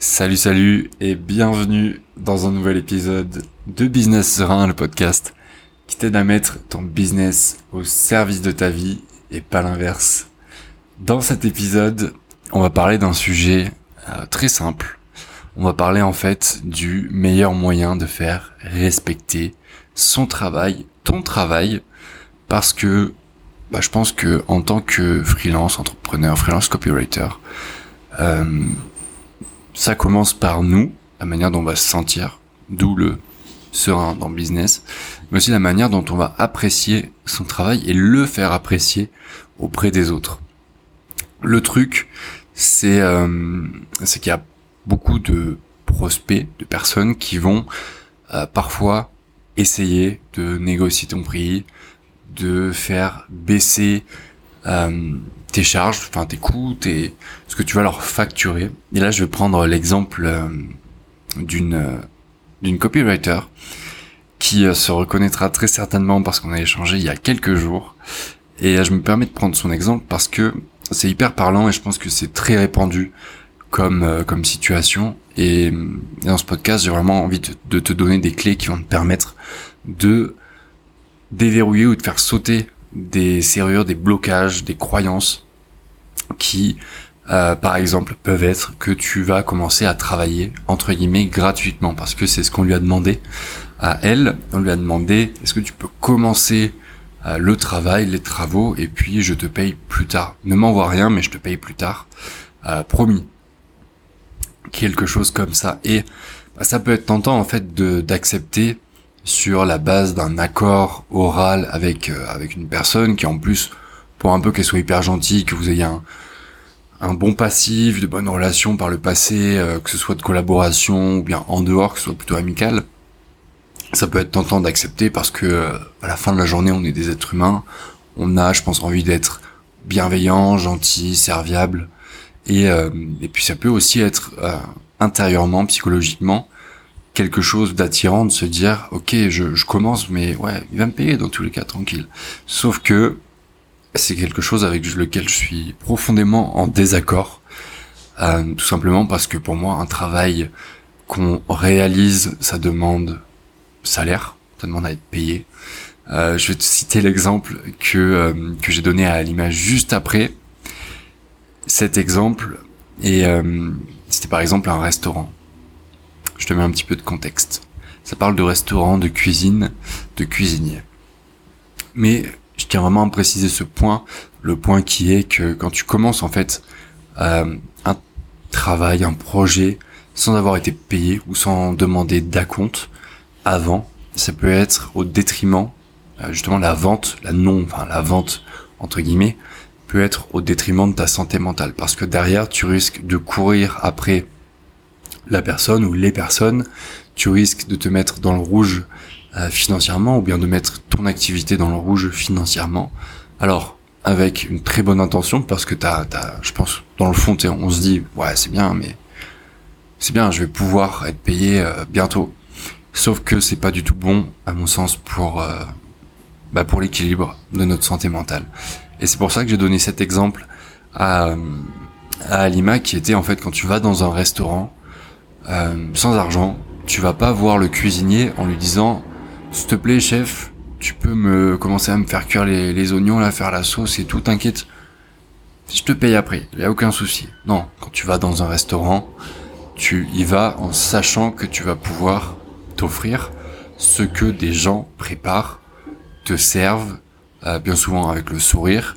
Salut, salut et bienvenue dans un nouvel épisode de Business Serein, le podcast qui t'aide à mettre ton business au service de ta vie et pas l'inverse. Dans cet épisode, on va parler d'un sujet euh, très simple. On va parler en fait du meilleur moyen de faire respecter son travail, ton travail, parce que bah, je pense que en tant que freelance, entrepreneur, freelance copywriter, euh, ça commence par nous, la manière dont on va se sentir, d'où le serein dans le business, mais aussi la manière dont on va apprécier son travail et le faire apprécier auprès des autres. Le truc, c'est euh, qu'il y a beaucoup de prospects, de personnes qui vont euh, parfois essayer de négocier ton prix, de faire baisser euh, tes charges, enfin tes coûts, tes, ce que tu vas leur facturer. Et là, je vais prendre l'exemple euh, d'une euh, d'une copywriter qui euh, se reconnaîtra très certainement parce qu'on a échangé il y a quelques jours. Et je me permets de prendre son exemple parce que c'est hyper parlant et je pense que c'est très répandu comme comme situation. Et, dans ce podcast, j'ai vraiment envie de, de te donner des clés qui vont te permettre de déverrouiller ou de faire sauter des serrures, des blocages, des croyances qui, euh, par exemple, peuvent être que tu vas commencer à travailler, entre guillemets, gratuitement, parce que c'est ce qu'on lui a demandé à elle. On lui a demandé, est-ce que tu peux commencer euh, le travail, les travaux, et puis je te paye plus tard. Ne m'envoie rien, mais je te paye plus tard. Euh, promis. Quelque chose comme ça. Et bah, ça peut être tentant, en fait, de d'accepter sur la base d'un accord oral avec euh, avec une personne qui en plus pour un peu qu'elle soit hyper gentille, que vous ayez un, un bon passif, de bonnes relations par le passé, euh, que ce soit de collaboration ou bien en dehors, que ce soit plutôt amical, ça peut être tentant d'accepter parce que euh, à la fin de la journée, on est des êtres humains, on a, je pense, envie d'être bienveillant, gentil, serviable, et, et puis ça peut aussi être intérieurement, psychologiquement, quelque chose d'attirant de se dire ok je, commence mais ouais il va me payer dans tous les cas tranquille. Sauf que c'est quelque chose avec lequel je suis profondément en désaccord euh, tout simplement parce que pour moi un travail qu'on réalise ça demande salaire ça demande à être payé. Euh, je vais te citer l'exemple que euh, que j'ai donné à l'image juste après. Cet exemple et c'était par exemple un restaurant je te mets un petit peu de contexte. Ça parle de restaurant, de cuisine, de cuisinier. Mais je tiens vraiment à préciser ce point, le point qui est que quand tu commences en fait euh, un travail, un projet, sans avoir été payé ou sans demander d'acompte avant, ça peut être au détriment, euh, justement la vente, la non, enfin la vente entre guillemets, peut être au détriment de ta santé mentale parce que derrière tu risques de courir après la personne ou les personnes, tu risques de te mettre dans le rouge euh, financièrement ou bien de mettre ton activité dans le rouge financièrement. Alors, avec une très bonne intention, parce que t'as, t'as, je pense, dans le fond, on se dit, ouais, c'est bien, mais c'est bien, je vais pouvoir être payé euh, bientôt. Sauf que c'est pas du tout bon, à mon sens, pour euh, bah, pour l'équilibre de notre santé mentale. Et c'est pour ça que j'ai donné cet exemple à à Alima, qui était en fait quand tu vas dans un restaurant euh, sans argent, tu vas pas voir le cuisinier en lui disant s'il te plaît chef, tu peux me commencer à me faire cuire les, oignons, là, faire la sauce et tout, t'inquiète. Je te paye après, il y a aucun souci. Non, quand tu vas dans un restaurant, tu y vas en sachant que tu vas pouvoir t'offrir ce que des gens préparent, te servent, euh, bien souvent avec le sourire,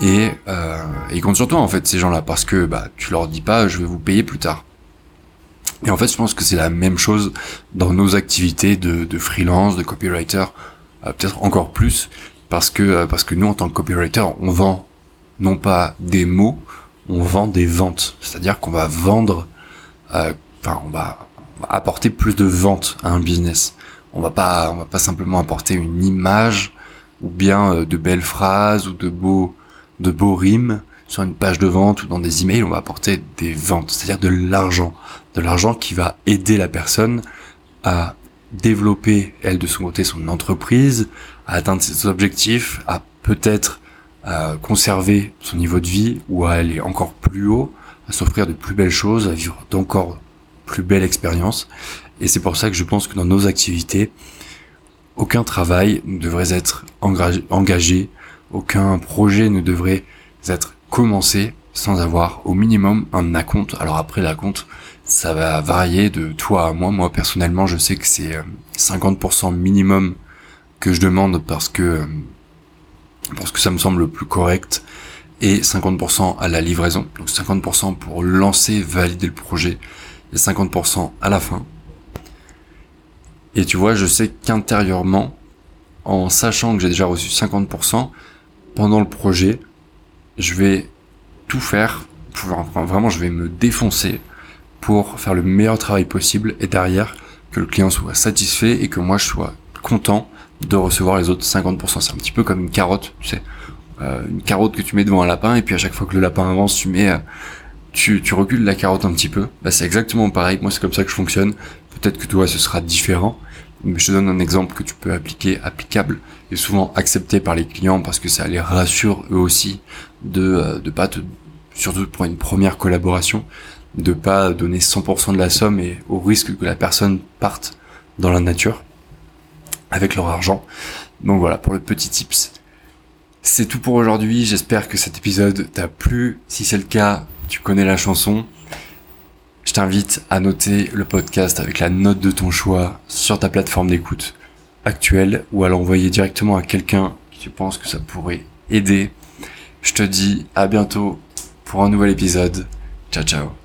et, euh, ils comptent sur toi en fait ces gens-là parce que bah tu leur dis pas je vais vous payer plus tard. Et en fait, je pense que c'est la même chose dans nos activités de, freelance, de copywriter, euh, peut-être encore plus, parce que euh, parce que nous, en tant que copywriter, on vend non pas des mots, on vend des ventes. C'est-à-dire qu'on va vendre, euh, enfin, on va apporter plus de ventes à un business. On va pas, on va pas simplement apporter une image ou bien de belles phrases ou de beaux, de beaux rimes sur une page de vente ou dans des emails, on va apporter des ventes, c'est-à-dire de l'argent, de l'argent qui va aider la personne à développer elle de son côté son entreprise, à atteindre ses objectifs, à peut-être euh, conserver son niveau de vie ou à aller encore plus haut, à s'offrir de plus belles choses, à vivre d'encore plus belles expériences. Et c'est pour ça que je pense que dans nos activités, aucun travail ne devrait être engagé, aucun projet ne devrait être commencé sans avoir au minimum un acompte. Alors après l'acompte, ça va varier de toi à moi. Moi personnellement, je sais que c'est 50% euh, minimum que je demande parce que euh, parce que ça me semble le plus correct et 50% à la livraison. Donc 50% pour lancer, valider le projet et 50% à la fin. Et tu vois, je sais qu'intérieurement, en sachant que j'ai déjà reçu 50%, pendant le projet, je vais tout faire, vraiment je vais me défoncer pour faire le meilleur travail possible et derrière que le client soit satisfait et que moi je sois content de recevoir les autres 50%. C'est un petit peu comme une carotte, tu sais. Euh, une carotte que tu mets devant un lapin et puis à chaque fois que le lapin avance, tu mets, euh, tu, tu recules la carotte un petit peu. Bah, c'est exactement pareil. Moi, c'est comme ça que je fonctionne. Peut-être que toi, ce sera différent. Je te donne un exemple que tu peux appliquer, applicable et souvent accepté par les clients parce que ça les rassure eux aussi de, euh, de pas te, surtout pour une première collaboration, de pas donner 100% de la somme et au risque que la personne parte dans la nature avec leur argent. Donc voilà pour le petit tips. C'est tout pour aujourd'hui. J'espère que cet épisode t'a plu. Si c'est le cas, tu connais la chanson. Je t'invite à noter le podcast avec la note de ton choix sur ta plateforme d'écoute actuelle ou à l'envoyer directement à quelqu'un qui tu penses que ça pourrait aider. Je te dis à bientôt pour un nouvel épisode. Ciao ciao.